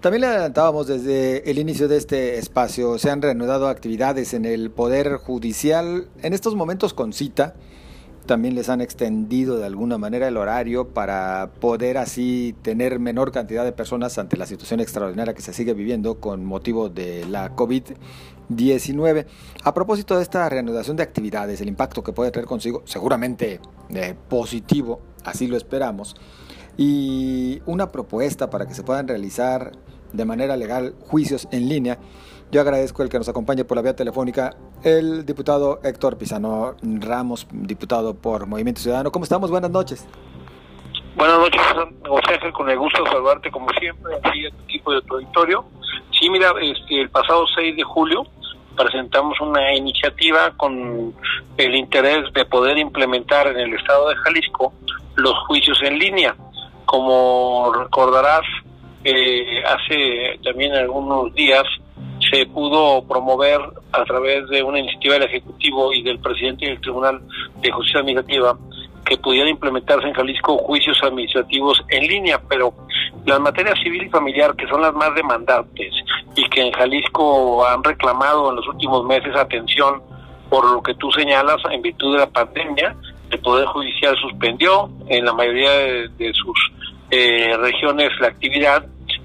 También le adelantábamos desde el inicio de este espacio, se han reanudado actividades en el Poder Judicial, en estos momentos con cita, también les han extendido de alguna manera el horario para poder así tener menor cantidad de personas ante la situación extraordinaria que se sigue viviendo con motivo de la COVID-19. A propósito de esta reanudación de actividades, el impacto que puede traer consigo, seguramente eh, positivo, así lo esperamos, y una propuesta para que se puedan realizar de manera legal juicios en línea. Yo agradezco el que nos acompañe por la vía telefónica el diputado Héctor Pizano Ramos, diputado por Movimiento Ciudadano. ¿Cómo estamos? Buenas noches. Buenas noches, José con el gusto de saludarte como siempre, aquí a tu equipo de tu auditorio. Sí, mira, este, el pasado 6 de julio presentamos una iniciativa con el interés de poder implementar en el estado de Jalisco los juicios en línea. Como recordarás, eh, hace también algunos días se pudo promover a través de una iniciativa del Ejecutivo y del presidente del Tribunal de Justicia Administrativa que pudieran implementarse en Jalisco juicios administrativos en línea, pero las materias civil y familiar, que son las más demandantes y que en Jalisco han reclamado en los últimos meses atención por lo que tú señalas en virtud de la pandemia, el Poder Judicial suspendió en la mayoría de, sus eh, regiones la actividad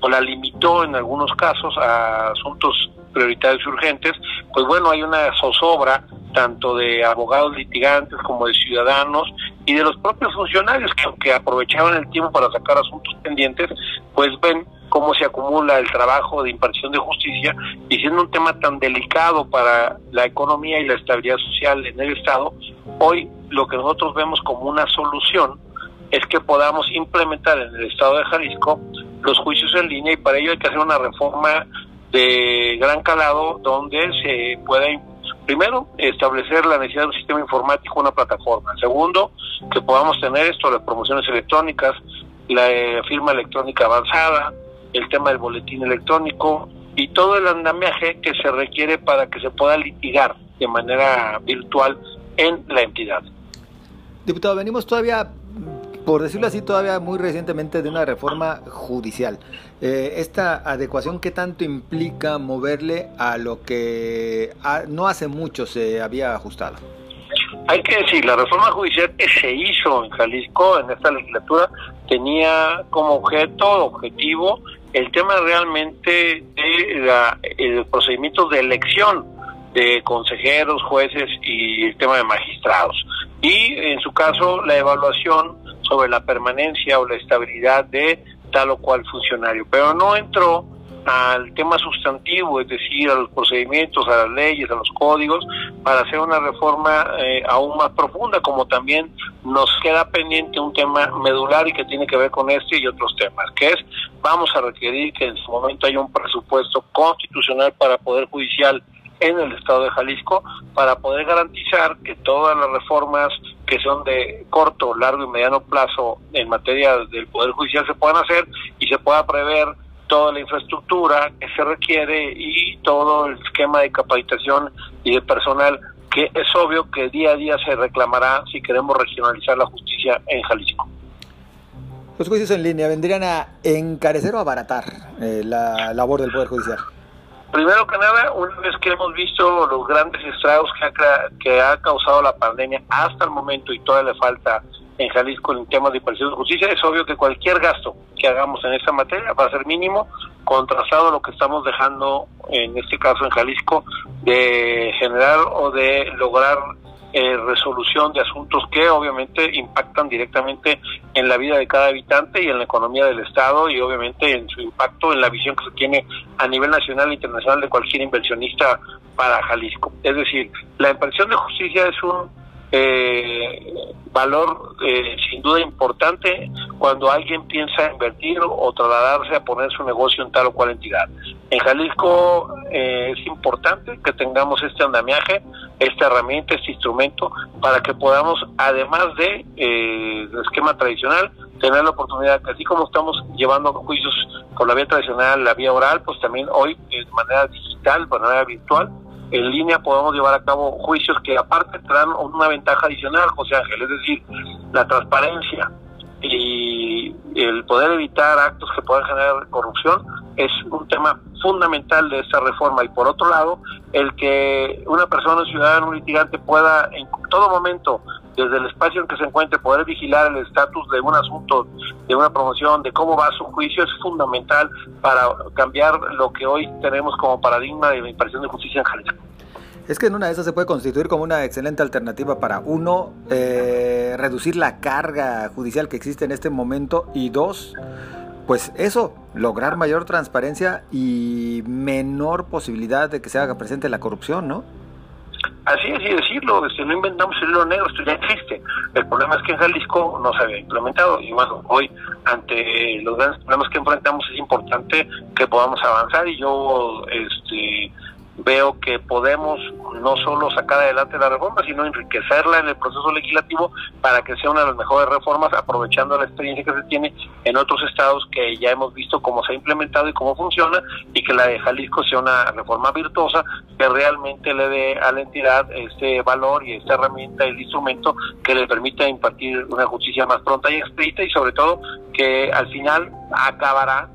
o la limitó en algunos casos a asuntos prioritarios y urgentes, pues bueno, hay una zozobra tanto de abogados litigantes como de ciudadanos y de los propios funcionarios que aunque aprovechaban el tiempo para sacar asuntos pendientes, pues ven cómo se acumula el trabajo de impartición de justicia y siendo un tema tan delicado para la economía y la estabilidad social en el Estado, hoy lo que nosotros vemos como una solución es que podamos implementar en el Estado de Jalisco los juicios en línea y para ello hay que hacer una reforma de gran calado donde se pueda primero establecer la necesidad de un sistema informático, una plataforma. Segundo, que podamos tener esto, las promociones electrónicas, la eh, firma electrónica avanzada, el tema del boletín electrónico y todo el andamiaje que se requiere para que se pueda litigar de manera virtual en la entidad. Diputado, venimos todavía por decirlo así, todavía muy recientemente de una reforma judicial. Eh, esta adecuación, ¿qué tanto implica moverle a lo que no hace mucho se había ajustado? Hay que decir, la reforma judicial que se hizo en Jalisco en esta legislatura tenía como objeto, objetivo, el tema realmente de la, el procedimiento de elección de consejeros, jueces y el tema de magistrados. Y en su caso, la evaluación sobre la permanencia o la estabilidad de tal o cual funcionario, pero no entró al tema sustantivo, es decir, a los procedimientos, a las leyes, a los códigos, para hacer una reforma eh, aún más profunda, como también nos queda pendiente un tema medular y que tiene que ver con este y otros temas, que es, vamos a requerir que en su momento haya un presupuesto constitucional para Poder Judicial en el Estado de Jalisco, para poder garantizar que todas las reformas que son de corto, largo y mediano plazo en materia del Poder Judicial se puedan hacer y se pueda prever toda la infraestructura que se requiere y todo el esquema de capacitación y de personal que es obvio que día a día se reclamará si queremos regionalizar la justicia en Jalisco. Los juicios en línea vendrían a encarecer o abaratar eh, la labor del Poder Judicial. Primero que nada, una vez que hemos visto los grandes estragos que ha, que ha causado la pandemia hasta el momento y todavía le falta en Jalisco en temas de impartición de justicia, es obvio que cualquier gasto que hagamos en esta materia va a ser mínimo, contrastado a lo que estamos dejando, en este caso en Jalisco, de generar o de lograr eh, resolución de asuntos que obviamente impactan directamente en la vida de cada habitante y en la economía del Estado y obviamente en su impacto en la visión que se tiene a nivel nacional e internacional de cualquier inversionista para Jalisco. Es decir, la impresión de justicia es un eh, valor eh, sin duda importante cuando alguien piensa invertir o trasladarse a poner su negocio en tal o cual entidad. En Jalisco eh, es importante que tengamos este andamiaje, esta herramienta, este instrumento, para que podamos, además de eh, esquema tradicional, tener la oportunidad, que así como estamos llevando juicios por la vía tradicional, la vía oral, pues también hoy de manera digital, de manera virtual, en línea podamos llevar a cabo juicios que aparte traen una ventaja adicional, José Ángel, es decir, la transparencia y el poder evitar actos que puedan generar corrupción, es un tema fundamental de esta reforma y por otro lado el que una persona ciudadana, un litigante pueda en todo momento desde el espacio en que se encuentre poder vigilar el estatus de un asunto, de una promoción, de cómo va su juicio es fundamental para cambiar lo que hoy tenemos como paradigma de la de justicia en Jalisco. Es que en una de esas se puede constituir como una excelente alternativa para, uno, eh, reducir la carga judicial que existe en este momento y dos, pues eso, lograr mayor transparencia y menor posibilidad de que se haga presente la corrupción, ¿no? Así es, y decirlo, este, no inventamos el hilo negro, esto ya existe. El problema es que en Jalisco no se había implementado y bueno, hoy ante los grandes problemas que enfrentamos es importante que podamos avanzar y yo este veo que podemos no solo sacar adelante la reforma, sino enriquecerla en el proceso legislativo para que sea una de las mejores reformas, aprovechando la experiencia que se tiene en otros estados que ya hemos visto cómo se ha implementado y cómo funciona, y que la de Jalisco sea una reforma virtuosa que realmente le dé a la entidad este valor y esta herramienta, el instrumento que le permita impartir una justicia más pronta y expedita y sobre todo que al final acabará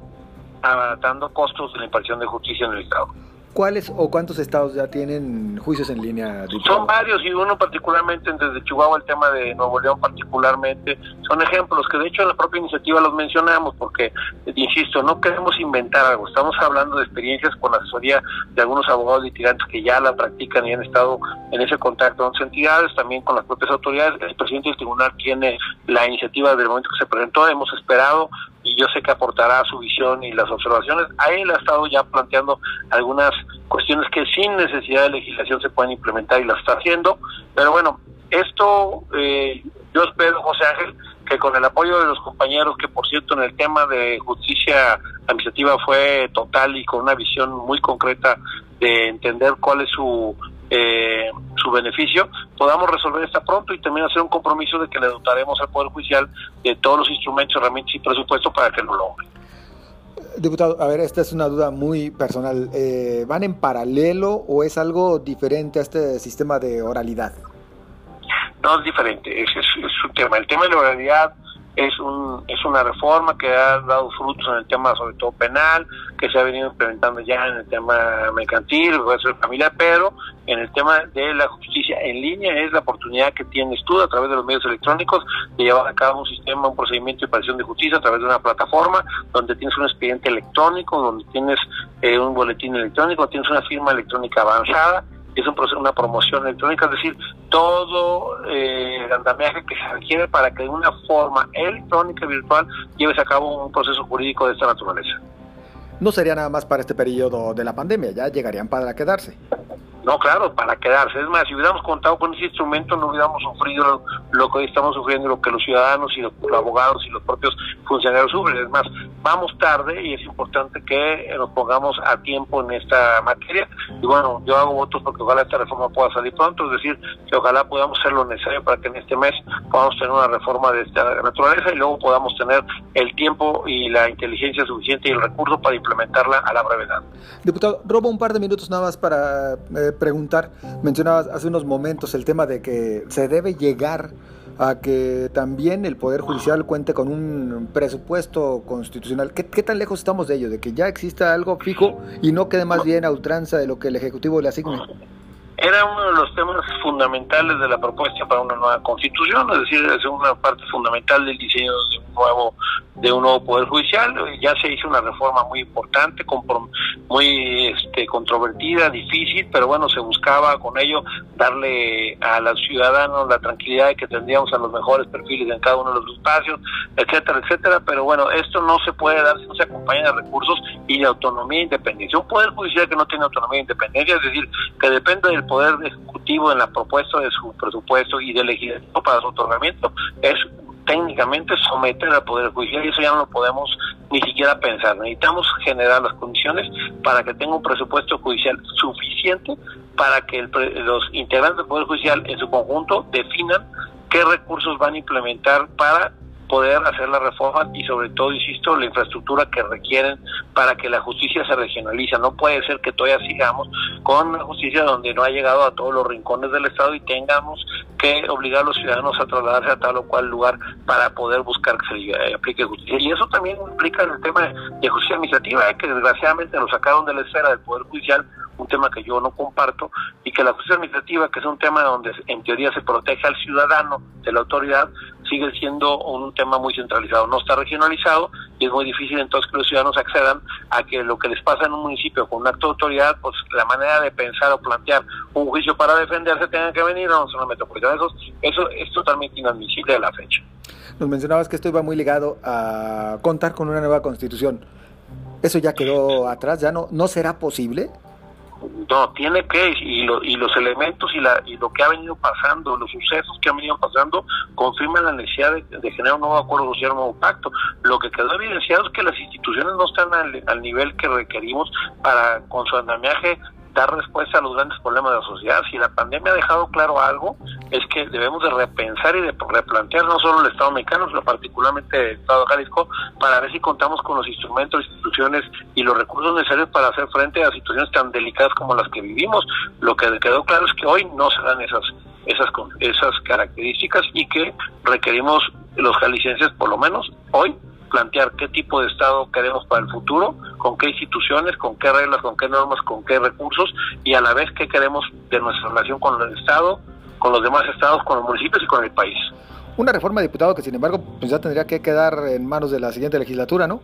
abatando costos de la impartición de justicia en el Estado. ¿Cuáles o cuántos estados ya tienen juicios en línea? Son varios y uno particularmente desde Chihuahua, el tema de Nuevo León particularmente, son ejemplos que de hecho en la propia iniciativa los mencionamos porque, insisto, no queremos inventar algo, estamos hablando de experiencias con la asesoría de algunos abogados litigantes que ya la practican y han estado en ese contacto con sus entidades, también con las propias autoridades. El presidente del tribunal tiene la iniciativa del momento que se presentó, hemos esperado y yo sé que aportará su visión y las observaciones. A él ha estado ya planteando algunas cuestiones que sin necesidad de legislación se pueden implementar y las está haciendo. Pero bueno, esto eh, yo espero, José Ángel, que con el apoyo de los compañeros, que por cierto en el tema de justicia administrativa fue total y con una visión muy concreta de entender cuál es su eh, su beneficio, podamos resolver esta pronto y también hacer un compromiso de que le dotaremos al Poder Judicial de todos los instrumentos, herramientas y presupuesto para que lo logre. Diputado, a ver, esta es una duda muy personal. Eh, ¿Van en paralelo o es algo diferente a este sistema de oralidad? No, es diferente, es, es, un tema. El tema de la oralidad es, un, es una reforma que ha dado frutos en el tema sobre todo penal, que se ha venido implementando ya en el tema mercantil, familiar, pero en el tema de la justicia en línea es la oportunidad que tienes tú a través de los medios electrónicos de llevar a cabo un sistema, un procedimiento de imparación de justicia a través de una plataforma donde tienes un expediente electrónico, donde tienes eh, un boletín electrónico, tienes una firma electrónica avanzada es un proceso, una promoción electrónica, es decir, todo eh, el andamiaje que se requiere para que de una forma electrónica y virtual lleves a cabo un proceso jurídico de esta naturaleza. No sería nada más para este periodo de la pandemia, ya llegarían para quedarse. No, claro, para quedarse. Es más, si hubiéramos contado con ese instrumento, no hubiéramos sufrido lo, que hoy estamos sufriendo, lo que los ciudadanos y los, abogados y los propios funcionarios sufren. Es más, vamos tarde y es importante que nos pongamos a tiempo en esta materia. Y bueno, yo hago votos porque ojalá esta reforma pueda salir pronto, es decir, que ojalá podamos hacer lo necesario para que en este mes podamos tener una reforma de esta naturaleza y luego podamos tener el tiempo y la inteligencia suficiente y el recurso para implementarla a la brevedad. Diputado, robo un par de minutos nada más para... Eh, preguntar, mencionabas hace unos momentos el tema de que se debe llegar a que también el Poder Judicial cuente con un presupuesto constitucional. ¿Qué, tan lejos estamos de ello? De que ya exista algo fijo y no quede más bien a ultranza de lo que el Ejecutivo le asigne. Era uno de los temas fundamentales de la propuesta para una nueva constitución, es decir, es una parte fundamental del diseño de un nuevo de un nuevo poder judicial. Ya se hizo una reforma muy importante, muy este, controvertida, difícil, pero bueno, se buscaba con ello darle a los ciudadanos la tranquilidad de que tendríamos a los mejores perfiles en cada uno de los espacios, etcétera, etcétera. Pero bueno, esto no se puede dar si no se acompaña de recursos y de autonomía e independencia. Un poder judicial que no tiene autonomía e independencia, es decir, que depende del poder ejecutivo en la propuesta de su presupuesto y del legislativo para su otorgamiento, es técnicamente someter al Poder Judicial y eso ya no lo podemos ni siquiera pensar. Necesitamos generar las condiciones para que tenga un presupuesto judicial suficiente para que los integrantes del Poder Judicial en su conjunto definan qué recursos van a implementar para poder hacer la reforma y sobre todo, insisto, la infraestructura que requieren para que la justicia se regionalice. No puede ser que todavía sigamos con una justicia donde no ha llegado a todos los rincones del Estado y tengamos que obligar a los ciudadanos a trasladarse a tal o cual lugar para poder buscar que se aplique justicia. Y eso también implica el tema de justicia administrativa, ¿eh? que desgraciadamente lo sacaron de la esfera del Poder Judicial un tema que yo no comparto, y que la justicia administrativa, que es un tema donde en teoría se protege al ciudadano de la autoridad, sigue siendo un tema muy centralizado, no está regionalizado y es muy difícil entonces que los ciudadanos accedan a que lo que les pasa en un municipio con un acto de autoridad, pues la manera de pensar o plantear un juicio para defenderse tenga que venir a una zona metropolitana. Eso, eso es totalmente inadmisible a la fecha. Nos mencionabas que esto iba muy ligado a contar con una nueva constitución. ¿Eso ya quedó atrás? ¿Ya no, no será posible? No, tiene que, y, y los elementos y, la, y lo que ha venido pasando, los sucesos que han venido pasando, confirman la necesidad de, generar un nuevo acuerdo social, un nuevo pacto. Lo que quedó evidenciado es que las instituciones no están al nivel que requerimos para, con su andamiaje, dar respuesta a los grandes problemas de la sociedad. Si la pandemia ha dejado claro algo, es que debemos de repensar y de replantear no solo el Estado mexicano, sino particularmente el Estado de Jalisco, para ver si contamos con los instrumentos, instituciones y los recursos necesarios para hacer frente a situaciones tan delicadas como las que vivimos. Lo que quedó claro es que hoy no se dan esas esas esas características y que requerimos los jaliscienses por lo menos hoy plantear qué tipo de Estado queremos para el futuro, con qué instituciones, con qué reglas, con qué normas, con qué recursos y a la vez qué queremos de nuestra relación con el Estado, con los demás estados, con los municipios y con el país. Una reforma diputado que sin embargo pues ya tendría que quedar en manos de la siguiente legislatura, ¿no?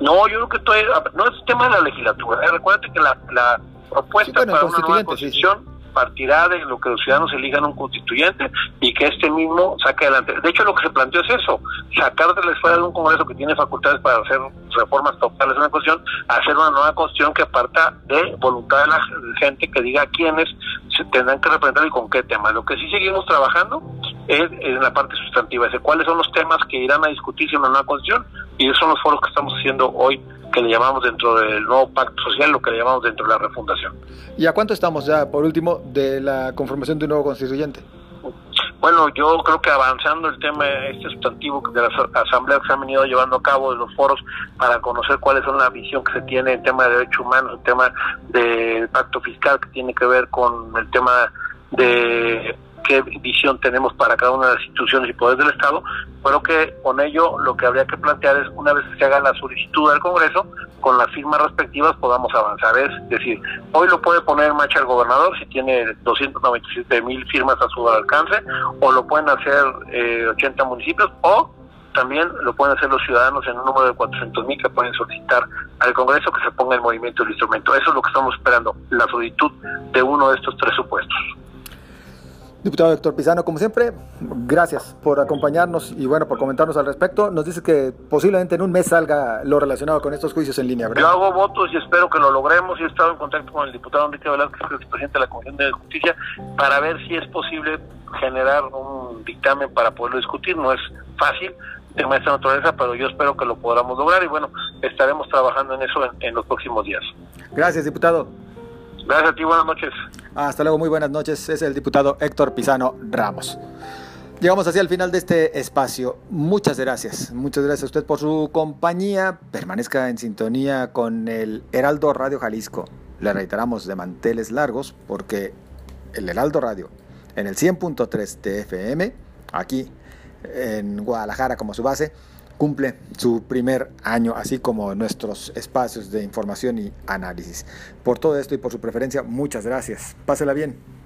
No, yo creo que todo, no es tema de la legislatura. ¿eh? Recuerda que la, la propuesta para una nueva constitución partirá de lo que los ciudadanos elijan un constituyente y que este mismo saque adelante. De hecho, lo que se planteó es eso, sacar de la esfera de un Congreso que tiene facultades para hacer reformas totales de una cuestión, hacer una nueva constitución que parta de voluntad de la gente que diga quiénes se tendrán que representar y con qué temas. Lo que sí seguimos trabajando es en la parte sustantiva, es de cuáles son los temas que irán a discutirse en una nueva constitución y esos son los foros que estamos haciendo hoy que le llamamos dentro del nuevo pacto social, lo que le llamamos dentro de la refundación. ¿Y a cuánto estamos ya, por último, de la conformación de un nuevo constituyente? Bueno, yo creo que avanzando el tema este sustantivo de las asambleas que se han venido llevando a cabo, de los foros, para conocer cuáles son la visión que se tiene en tema de derechos humanos, el tema del pacto fiscal que tiene que ver con el tema de qué visión tenemos para cada una de las instituciones y poderes del Estado, pero que con ello lo que habría que plantear es, una vez que se haga la solicitud del Congreso, con las firmas respectivas podamos avanzar. Es decir, hoy lo puede poner en marcha el gobernador si tiene 297 mil firmas a su alcance, o lo pueden hacer eh, 80 municipios, o también lo pueden hacer los ciudadanos en un número de 400 mil que pueden solicitar al Congreso que se ponga en movimiento el instrumento. Eso es lo que estamos esperando, la solicitud de uno de estos tres supuestos. Diputado Héctor Pizano, como siempre, gracias por acompañarnos y bueno, por comentarnos al respecto. Nos dice que posiblemente en un mes salga lo relacionado con estos juicios en línea, ¿verdad? Yo hago votos y espero que lo logremos. y he estado en contacto con el diputado Enrique Velázquez, que es el presidente de la Comisión de Justicia, para ver si es posible generar un dictamen para poderlo discutir. No es fácil, de esta naturaleza, pero yo espero que lo podamos lograr y bueno, estaremos trabajando en eso en los próximos días. Gracias, diputado. Gracias a ti, buenas noches. Hasta luego, muy buenas noches. Es el diputado Héctor Pisano Ramos. Llegamos hacia el final de este espacio. Muchas gracias. Muchas gracias a usted por su compañía. Permanezca en sintonía con el Heraldo Radio Jalisco. Le reiteramos de manteles largos porque el Heraldo Radio en el 100.3 TFM, aquí en Guadalajara como su base, cumple su primer año, así como nuestros espacios de información y análisis. Por todo esto y por su preferencia, muchas gracias. Pásela bien.